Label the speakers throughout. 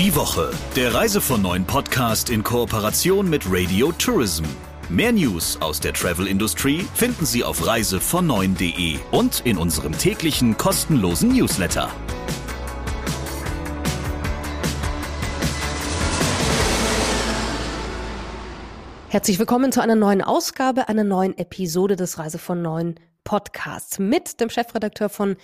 Speaker 1: Die Woche, der Reise von neuen Podcast in Kooperation mit Radio Tourism. Mehr News aus der Travel-Industrie finden Sie auf reisevon9.de und in unserem täglichen kostenlosen Newsletter.
Speaker 2: Herzlich willkommen zu einer neuen Ausgabe, einer neuen Episode des Reise von Neuen Podcasts mit dem Chefredakteur von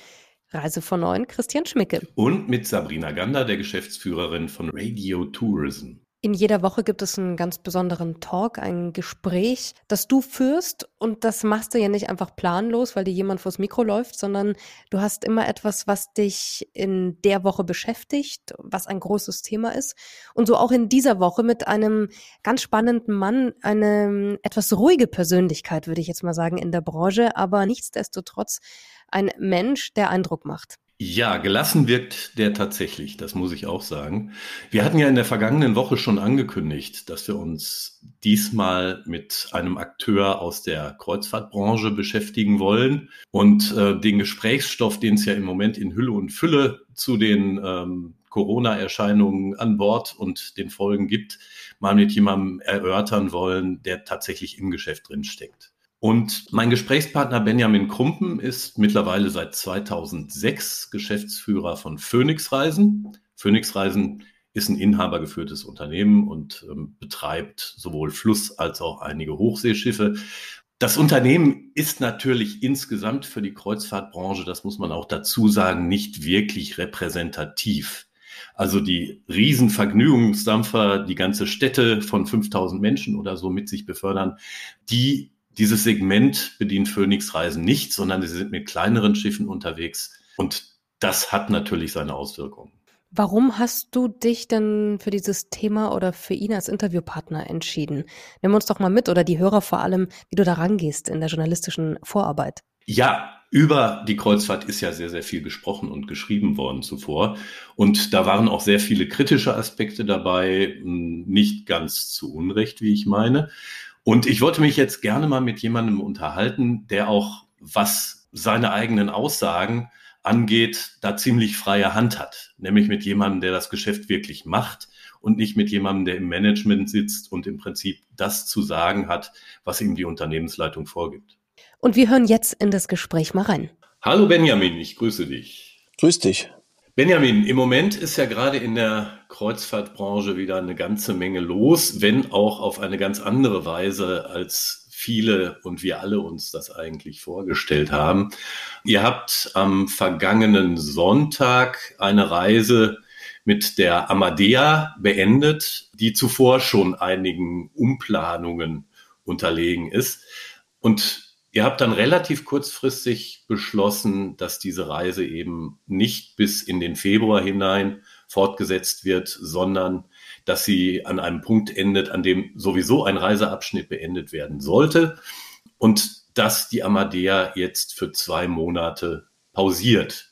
Speaker 2: Reise von Neuen, Christian Schmicke.
Speaker 3: Und mit Sabrina Gander, der Geschäftsführerin von Radio Tourism.
Speaker 2: In jeder Woche gibt es einen ganz besonderen Talk, ein Gespräch, das du führst. Und das machst du ja nicht einfach planlos, weil dir jemand vors Mikro läuft, sondern du hast immer etwas, was dich in der Woche beschäftigt, was ein großes Thema ist. Und so auch in dieser Woche mit einem ganz spannenden Mann, eine etwas ruhige Persönlichkeit, würde ich jetzt mal sagen, in der Branche, aber nichtsdestotrotz ein Mensch, der Eindruck macht.
Speaker 3: Ja, gelassen wirkt der tatsächlich, das muss ich auch sagen. Wir hatten ja in der vergangenen Woche schon angekündigt, dass wir uns diesmal mit einem Akteur aus der Kreuzfahrtbranche beschäftigen wollen und äh, den Gesprächsstoff, den es ja im Moment in Hülle und Fülle zu den ähm, Corona-Erscheinungen an Bord und den Folgen gibt, mal mit jemandem erörtern wollen, der tatsächlich im Geschäft drin steckt. Und mein Gesprächspartner Benjamin Krumpen ist mittlerweile seit 2006 Geschäftsführer von Phoenix Reisen. Phoenix Reisen ist ein inhabergeführtes Unternehmen und ähm, betreibt sowohl Fluss- als auch einige Hochseeschiffe. Das Unternehmen ist natürlich insgesamt für die Kreuzfahrtbranche, das muss man auch dazu sagen, nicht wirklich repräsentativ. Also die Riesenvergnügungsdampfer, die ganze Städte von 5000 Menschen oder so mit sich befördern, die dieses Segment bedient Phoenix Reisen nicht, sondern sie sind mit kleineren Schiffen unterwegs und das hat natürlich seine Auswirkungen.
Speaker 2: Warum hast du dich denn für dieses Thema oder für ihn als Interviewpartner entschieden? Nimm uns doch mal mit oder die Hörer vor allem, wie du da rangehst in der journalistischen Vorarbeit.
Speaker 3: Ja, über die Kreuzfahrt ist ja sehr, sehr viel gesprochen und geschrieben worden zuvor. Und da waren auch sehr viele kritische Aspekte dabei, hm, nicht ganz zu Unrecht, wie ich meine. Und ich wollte mich jetzt gerne mal mit jemandem unterhalten, der auch, was seine eigenen Aussagen angeht, da ziemlich freie Hand hat. Nämlich mit jemandem, der das Geschäft wirklich macht und nicht mit jemandem, der im Management sitzt und im Prinzip das zu sagen hat, was ihm die Unternehmensleitung vorgibt.
Speaker 2: Und wir hören jetzt in das Gespräch mal rein.
Speaker 3: Hallo Benjamin, ich grüße dich.
Speaker 4: Grüß dich.
Speaker 3: Benjamin, im Moment ist ja gerade in der Kreuzfahrtbranche wieder eine ganze Menge los, wenn auch auf eine ganz andere Weise, als viele und wir alle uns das eigentlich vorgestellt haben. Ihr habt am vergangenen Sonntag eine Reise mit der Amadea beendet, die zuvor schon einigen Umplanungen unterlegen ist. Und Ihr habt dann relativ kurzfristig beschlossen, dass diese Reise eben nicht bis in den Februar hinein fortgesetzt wird, sondern dass sie an einem Punkt endet, an dem sowieso ein Reiseabschnitt beendet werden sollte und dass die Amadea jetzt für zwei Monate pausiert.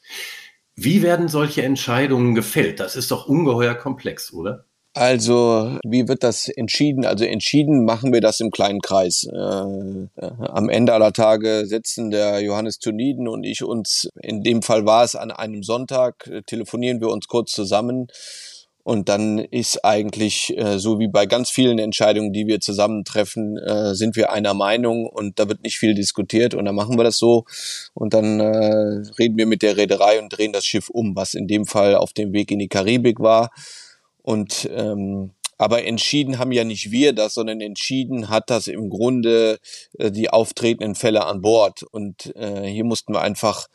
Speaker 3: Wie werden solche Entscheidungen gefällt? Das ist doch ungeheuer komplex, oder?
Speaker 4: Also, wie wird das entschieden? Also entschieden machen wir das im kleinen Kreis. Äh, äh, am Ende aller Tage setzen der Johannes Tuniden und ich uns, in dem Fall war es an einem Sonntag, äh, telefonieren wir uns kurz zusammen. Und dann ist eigentlich, äh, so wie bei ganz vielen Entscheidungen, die wir zusammentreffen, äh, sind wir einer Meinung und da wird nicht viel diskutiert und dann machen wir das so. Und dann äh, reden wir mit der Reederei und drehen das Schiff um, was in dem Fall auf dem Weg in die Karibik war. Und ähm, aber entschieden haben ja nicht wir das, sondern entschieden hat das im Grunde äh, die auftretenden Fälle an Bord. Und äh, hier mussten wir einfach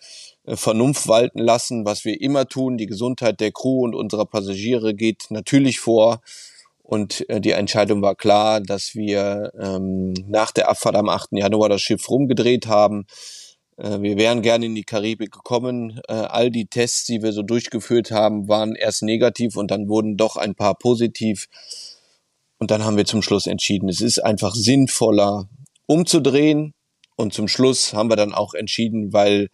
Speaker 4: äh, Vernunft walten lassen, was wir immer tun. Die Gesundheit der Crew und unserer Passagiere geht natürlich vor. Und äh, die Entscheidung war klar, dass wir ähm, nach der Abfahrt am 8. Januar das Schiff rumgedreht haben wir wären gerne in die Karibik gekommen. Äh, all die Tests, die wir so durchgeführt haben, waren erst negativ und dann wurden doch ein paar positiv. Und dann haben wir zum Schluss entschieden, es ist einfach sinnvoller umzudrehen. Und zum Schluss haben wir dann auch entschieden, weil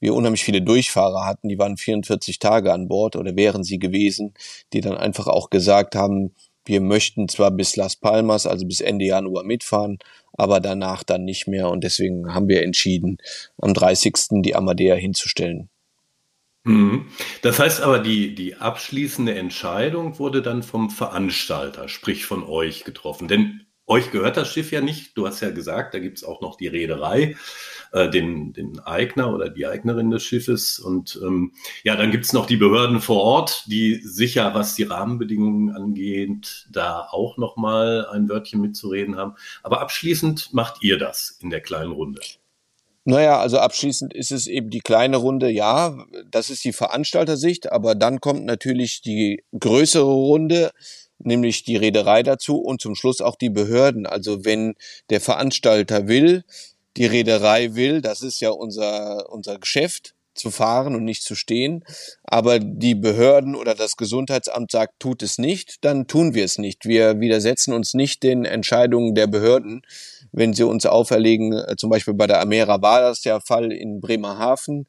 Speaker 4: wir unheimlich viele Durchfahrer hatten, die waren 44 Tage an Bord oder wären sie gewesen, die dann einfach auch gesagt haben, wir möchten zwar bis Las Palmas, also bis Ende Januar mitfahren, aber danach dann nicht mehr. Und deswegen haben wir entschieden, am 30. die Amadea hinzustellen.
Speaker 3: Mhm. Das heißt aber, die, die abschließende Entscheidung wurde dann vom Veranstalter, sprich von euch getroffen. Denn euch gehört das Schiff ja nicht. Du hast ja gesagt, da gibt es auch noch die Reederei, äh, den, den Eigner oder die Eignerin des Schiffes. Und ähm, ja, dann gibt es noch die Behörden vor Ort, die sicher, was die Rahmenbedingungen angeht, da auch nochmal ein Wörtchen mitzureden haben. Aber abschließend macht ihr das in der kleinen Runde.
Speaker 4: Naja, also abschließend ist es eben die kleine Runde, ja, das ist die Veranstaltersicht, aber dann kommt natürlich die größere Runde, nämlich die Reederei dazu und zum Schluss auch die Behörden. Also wenn der Veranstalter will, die Reederei will, das ist ja unser, unser Geschäft, zu fahren und nicht zu stehen, aber die Behörden oder das Gesundheitsamt sagt, tut es nicht, dann tun wir es nicht. Wir widersetzen uns nicht den Entscheidungen der Behörden, wenn sie uns auferlegen, äh, zum Beispiel bei der Amera war das der Fall in Bremerhaven.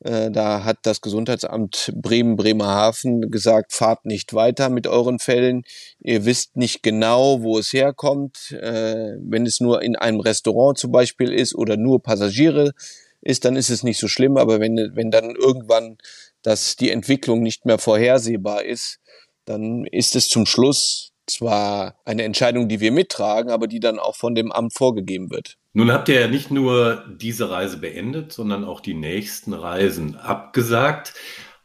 Speaker 4: Äh, da hat das Gesundheitsamt Bremen-Bremerhaven gesagt, fahrt nicht weiter mit euren Fällen. Ihr wisst nicht genau, wo es herkommt. Äh, wenn es nur in einem Restaurant zum Beispiel ist oder nur Passagiere ist, dann ist es nicht so schlimm. Aber wenn, wenn dann irgendwann dass die Entwicklung nicht mehr vorhersehbar ist, dann ist es zum Schluss zwar eine Entscheidung, die wir mittragen, aber die dann auch von dem Amt vorgegeben wird.
Speaker 3: Nun habt ihr ja nicht nur diese Reise beendet, sondern auch die nächsten Reisen abgesagt.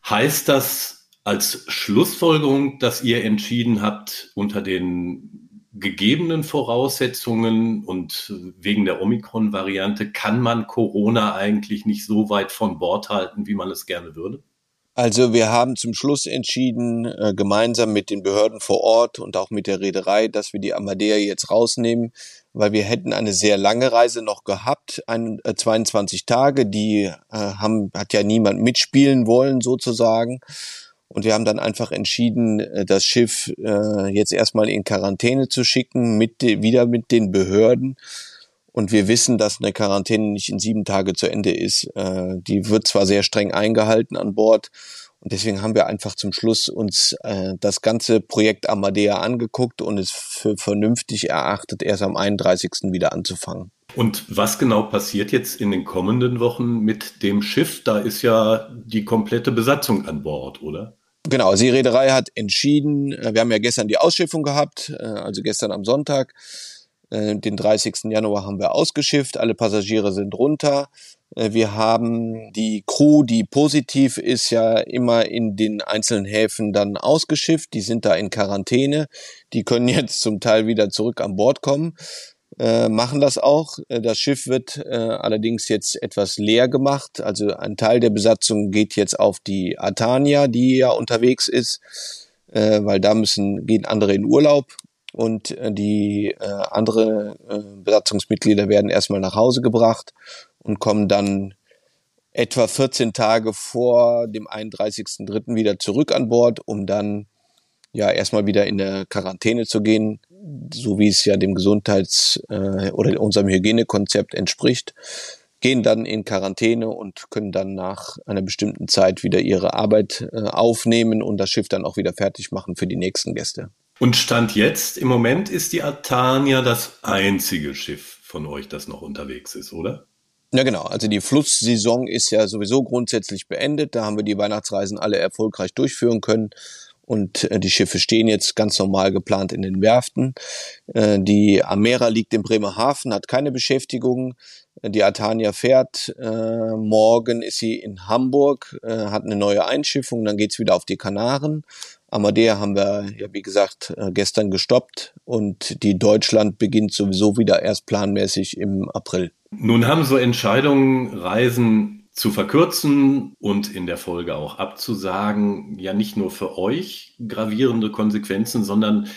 Speaker 3: Heißt das als Schlussfolgerung, dass ihr entschieden habt, unter den gegebenen Voraussetzungen und wegen der Omikron-Variante kann man Corona eigentlich nicht so weit von Bord halten, wie man es gerne würde?
Speaker 4: Also wir haben zum Schluss entschieden, äh, gemeinsam mit den Behörden vor Ort und auch mit der Reederei, dass wir die Amadea jetzt rausnehmen, weil wir hätten eine sehr lange Reise noch gehabt, ein, äh, 22 Tage, die äh, haben, hat ja niemand mitspielen wollen sozusagen. Und wir haben dann einfach entschieden, äh, das Schiff äh, jetzt erstmal in Quarantäne zu schicken, mit, wieder mit den Behörden und wir wissen, dass eine Quarantäne nicht in sieben Tage zu Ende ist. Äh, die wird zwar sehr streng eingehalten an Bord. Und deswegen haben wir einfach zum Schluss uns äh, das ganze Projekt Amadea angeguckt und es für vernünftig erachtet, erst am 31. wieder anzufangen.
Speaker 3: Und was genau passiert jetzt in den kommenden Wochen mit dem Schiff? Da ist ja die komplette Besatzung an Bord, oder?
Speaker 4: Genau, also die Reederei hat entschieden, äh, wir haben ja gestern die Ausschiffung gehabt, äh, also gestern am Sonntag. Äh, den 30. Januar haben wir ausgeschifft, alle Passagiere sind runter. Äh, wir haben die Crew, die positiv ist, ja immer in den einzelnen Häfen dann ausgeschifft. Die sind da in Quarantäne. Die können jetzt zum Teil wieder zurück an Bord kommen. Äh, machen das auch. Äh, das Schiff wird äh, allerdings jetzt etwas leer gemacht. Also ein Teil der Besatzung geht jetzt auf die Atania, die ja unterwegs ist, äh, weil da müssen gehen andere in Urlaub und äh, die äh, andere äh, Besatzungsmitglieder werden erstmal nach Hause gebracht und kommen dann etwa 14 Tage vor dem 31.03. wieder zurück an Bord, um dann ja erstmal wieder in der Quarantäne zu gehen, so wie es ja dem Gesundheits- äh, oder unserem Hygienekonzept entspricht, gehen dann in Quarantäne und können dann nach einer bestimmten Zeit wieder ihre Arbeit äh, aufnehmen und das Schiff dann auch wieder fertig machen für die nächsten Gäste.
Speaker 3: Und Stand jetzt, im Moment ist die Atania das einzige Schiff von euch, das noch unterwegs ist, oder?
Speaker 4: Ja, genau. Also die Flusssaison ist ja sowieso grundsätzlich beendet. Da haben wir die Weihnachtsreisen alle erfolgreich durchführen können. Und äh, die Schiffe stehen jetzt ganz normal geplant in den Werften. Äh, die Amera liegt in Bremerhaven, hat keine Beschäftigung. Die Atania fährt. Äh, morgen ist sie in Hamburg, äh, hat eine neue Einschiffung. Dann geht's wieder auf die Kanaren. Amadea haben wir ja, wie gesagt, äh, gestern gestoppt und die Deutschland beginnt sowieso wieder erst planmäßig im April.
Speaker 3: Nun haben so Entscheidungen, Reisen zu verkürzen und in der Folge auch abzusagen, ja nicht nur für euch gravierende Konsequenzen, sondern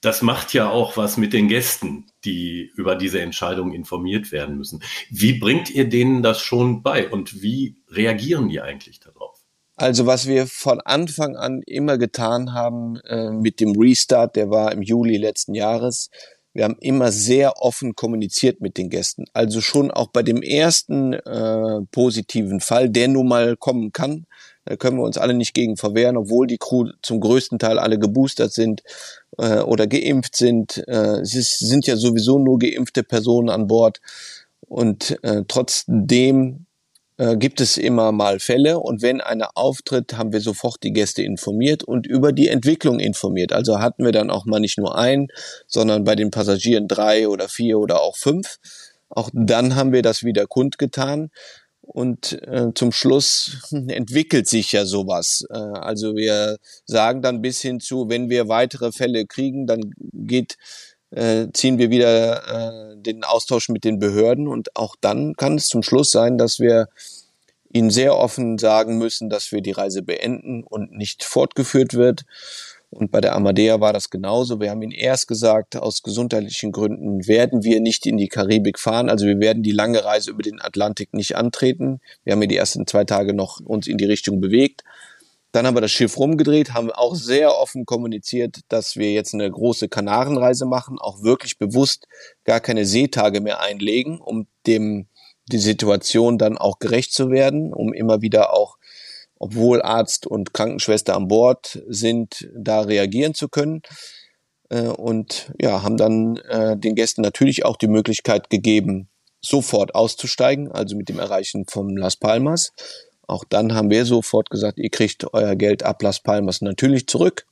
Speaker 3: das macht ja auch was mit den Gästen, die über diese Entscheidung informiert werden müssen. Wie bringt ihr denen das schon bei und wie reagieren die eigentlich darauf?
Speaker 4: Also was wir von Anfang an immer getan haben äh, mit dem Restart, der war im Juli letzten Jahres, wir haben immer sehr offen kommuniziert mit den Gästen. Also schon auch bei dem ersten äh, positiven Fall, der nun mal kommen kann, da können wir uns alle nicht gegen verwehren, obwohl die Crew zum größten Teil alle geboostert sind äh, oder geimpft sind. Äh, es ist, sind ja sowieso nur geimpfte Personen an Bord. Und äh, trotzdem äh, gibt es immer mal Fälle und wenn einer auftritt, haben wir sofort die Gäste informiert und über die Entwicklung informiert. Also hatten wir dann auch mal nicht nur einen, sondern bei den Passagieren drei oder vier oder auch fünf. Auch dann haben wir das wieder kundgetan. Und äh, zum Schluss entwickelt sich ja sowas. Äh, also wir sagen dann bis hin zu, wenn wir weitere Fälle kriegen, dann geht äh, ziehen wir wieder äh, den Austausch mit den Behörden und auch dann kann es zum Schluss sein, dass wir ihnen sehr offen sagen müssen, dass wir die Reise beenden und nicht fortgeführt wird. Und bei der Amadea war das genauso. Wir haben ihnen erst gesagt, aus gesundheitlichen Gründen werden wir nicht in die Karibik fahren. Also wir werden die lange Reise über den Atlantik nicht antreten. Wir haben ja die ersten zwei Tage noch uns in die Richtung bewegt. Dann haben wir das Schiff rumgedreht, haben auch sehr offen kommuniziert, dass wir jetzt eine große Kanarenreise machen, auch wirklich bewusst gar keine Seetage mehr einlegen, um dem die Situation dann auch gerecht zu werden, um immer wieder auch, obwohl Arzt und Krankenschwester an Bord sind, da reagieren zu können. Äh, und ja, haben dann äh, den Gästen natürlich auch die Möglichkeit gegeben, sofort auszusteigen, also mit dem Erreichen von Las Palmas auch dann haben wir sofort gesagt, ihr kriegt euer Geld ab Las Palmas natürlich zurück.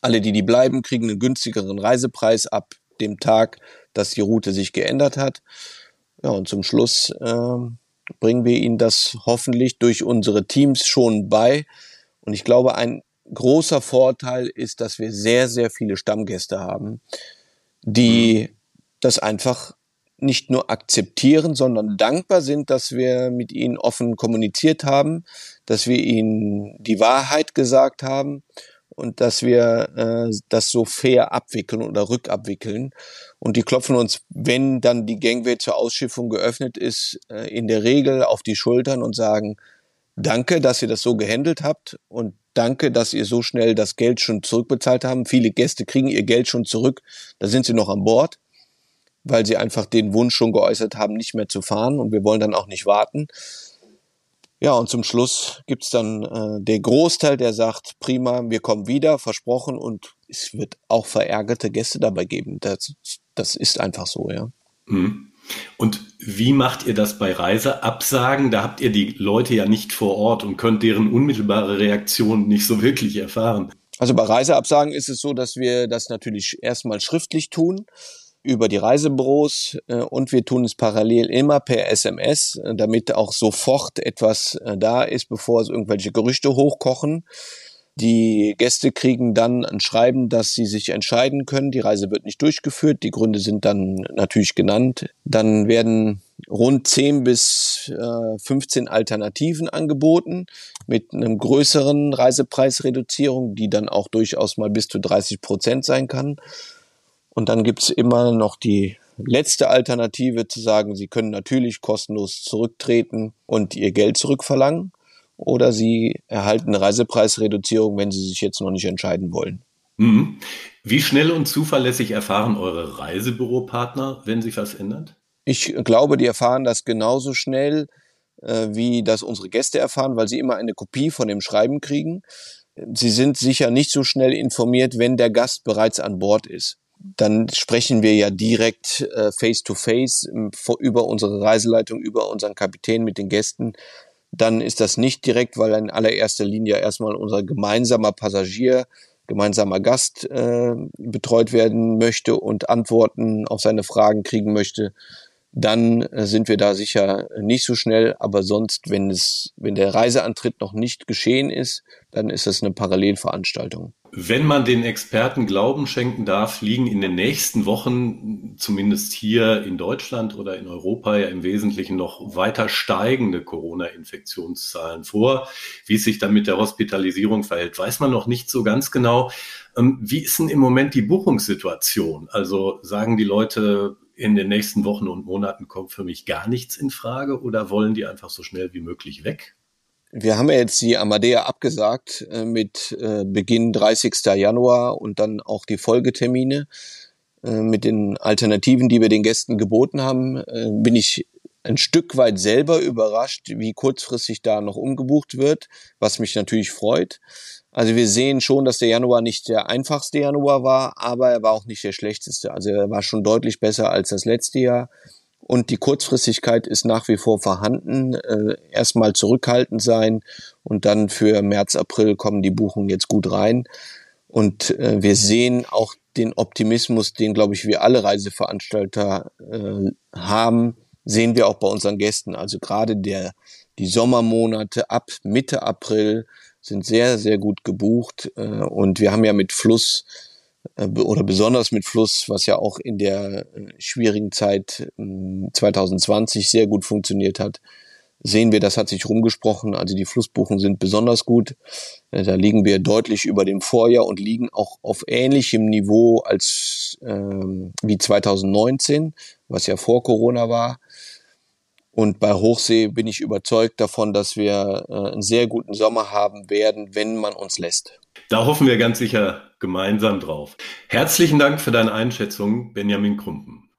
Speaker 4: Alle, die die bleiben, kriegen einen günstigeren Reisepreis ab dem Tag, dass die Route sich geändert hat. Ja, und zum Schluss äh, bringen wir ihnen das hoffentlich durch unsere Teams schon bei. Und ich glaube, ein großer Vorteil ist, dass wir sehr, sehr viele Stammgäste haben, die das einfach nicht nur akzeptieren, sondern dankbar sind, dass wir mit ihnen offen kommuniziert haben, dass wir ihnen die Wahrheit gesagt haben und dass wir äh, das so fair abwickeln oder rückabwickeln. Und die klopfen uns, wenn dann die Gangway zur Ausschiffung geöffnet ist, äh, in der Regel auf die Schultern und sagen, danke, dass ihr das so gehandelt habt und danke, dass ihr so schnell das Geld schon zurückbezahlt haben. Viele Gäste kriegen ihr Geld schon zurück, da sind sie noch an Bord weil sie einfach den Wunsch schon geäußert haben, nicht mehr zu fahren und wir wollen dann auch nicht warten. Ja, und zum Schluss gibt's dann äh, der Großteil, der sagt, prima, wir kommen wieder, versprochen und es wird auch verärgerte Gäste dabei geben. Das, das ist einfach so, ja.
Speaker 3: Mhm. Und wie macht ihr das bei Reiseabsagen? Da habt ihr die Leute ja nicht vor Ort und könnt deren unmittelbare Reaktion nicht so wirklich erfahren.
Speaker 4: Also bei Reiseabsagen ist es so, dass wir das natürlich erstmal schriftlich tun über die Reisebüros äh, und wir tun es parallel immer per SMS, äh, damit auch sofort etwas äh, da ist, bevor es irgendwelche Gerüchte hochkochen. Die Gäste kriegen dann ein Schreiben, dass sie sich entscheiden können. Die Reise wird nicht durchgeführt. Die Gründe sind dann natürlich genannt. Dann werden rund 10 bis äh, 15 Alternativen angeboten mit einem größeren Reisepreisreduzierung, die dann auch durchaus mal bis zu 30 Prozent sein kann. Und dann gibt's immer noch die letzte Alternative zu sagen, Sie können natürlich kostenlos zurücktreten und Ihr Geld zurückverlangen oder Sie erhalten eine Reisepreisreduzierung, wenn Sie sich jetzt noch nicht entscheiden wollen.
Speaker 3: Mhm. Wie schnell und zuverlässig erfahren eure Reisebüropartner, wenn sich was ändert?
Speaker 4: Ich glaube, die erfahren das genauso schnell, äh, wie das unsere Gäste erfahren, weil sie immer eine Kopie von dem Schreiben kriegen. Sie sind sicher nicht so schnell informiert, wenn der Gast bereits an Bord ist dann sprechen wir ja direkt äh, face to face über unsere Reiseleitung, über unseren Kapitän mit den Gästen. Dann ist das nicht direkt, weil in allererster Linie erstmal unser gemeinsamer Passagier, gemeinsamer Gast äh, betreut werden möchte und Antworten auf seine Fragen kriegen möchte. Dann äh, sind wir da sicher nicht so schnell, aber sonst, wenn es, wenn der Reiseantritt noch nicht geschehen ist, dann ist das eine Parallelveranstaltung.
Speaker 3: Wenn man den Experten Glauben schenken darf, liegen in den nächsten Wochen, zumindest hier in Deutschland oder in Europa, ja im Wesentlichen noch weiter steigende Corona-Infektionszahlen vor. Wie es sich dann mit der Hospitalisierung verhält, weiß man noch nicht so ganz genau. Ähm, wie ist denn im Moment die Buchungssituation? Also sagen die Leute, in den nächsten Wochen und Monaten kommt für mich gar nichts in Frage oder wollen die einfach so schnell wie möglich weg?
Speaker 4: Wir haben ja jetzt die Amadea abgesagt äh, mit äh, Beginn 30. Januar und dann auch die Folgetermine. Äh, mit den Alternativen, die wir den Gästen geboten haben, äh, bin ich ein Stück weit selber überrascht, wie kurzfristig da noch umgebucht wird, was mich natürlich freut. Also wir sehen schon, dass der Januar nicht der einfachste Januar war, aber er war auch nicht der schlechteste. Also er war schon deutlich besser als das letzte Jahr. Und die Kurzfristigkeit ist nach wie vor vorhanden. Äh, erstmal zurückhaltend sein und dann für März, April kommen die Buchungen jetzt gut rein. Und äh, wir sehen auch den Optimismus, den, glaube ich, wir alle Reiseveranstalter äh, haben, sehen wir auch bei unseren Gästen. Also gerade der, die Sommermonate ab Mitte April sind sehr, sehr gut gebucht. Äh, und wir haben ja mit Fluss oder besonders mit Fluss, was ja auch in der äh, schwierigen Zeit 2020 ähm, sehr gut funktioniert hat, sehen wir, das hat sich rumgesprochen. Also die Flussbuchen sind besonders gut. Äh, da liegen wir deutlich über dem Vorjahr und liegen auch auf ähnlichem Niveau als ähm, wie 2019, was ja vor Corona war. Und bei Hochsee bin ich überzeugt davon, dass wir äh, einen sehr guten Sommer haben werden, wenn man uns lässt.
Speaker 3: Da hoffen wir ganz sicher gemeinsam drauf. Herzlichen Dank für deine Einschätzung, Benjamin Krumpen.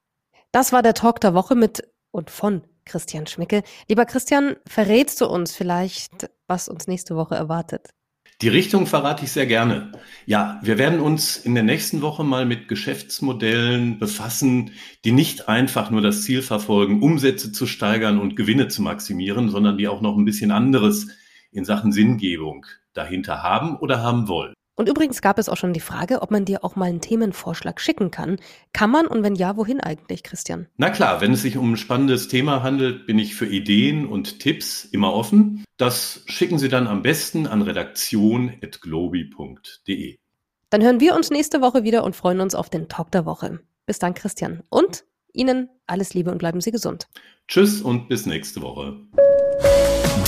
Speaker 2: Das war der Talk der Woche mit und von Christian Schmicke. Lieber Christian, verrätst du uns vielleicht, was uns nächste Woche erwartet?
Speaker 3: Die Richtung verrate ich sehr gerne. Ja, wir werden uns in der nächsten Woche mal mit Geschäftsmodellen befassen, die nicht einfach nur das Ziel verfolgen, Umsätze zu steigern und Gewinne zu maximieren, sondern die auch noch ein bisschen anderes in Sachen Sinngebung dahinter haben oder haben wollen.
Speaker 2: Und übrigens gab es auch schon die Frage, ob man dir auch mal einen Themenvorschlag schicken kann. Kann man und wenn ja, wohin eigentlich, Christian?
Speaker 3: Na klar, wenn es sich um ein spannendes Thema handelt, bin ich für Ideen und Tipps immer offen. Das schicken Sie dann am besten an redaktion.globi.de.
Speaker 2: Dann hören wir uns nächste Woche wieder und freuen uns auf den Talk der Woche. Bis dann, Christian. Und Ihnen alles Liebe und bleiben Sie gesund.
Speaker 3: Tschüss und bis nächste Woche.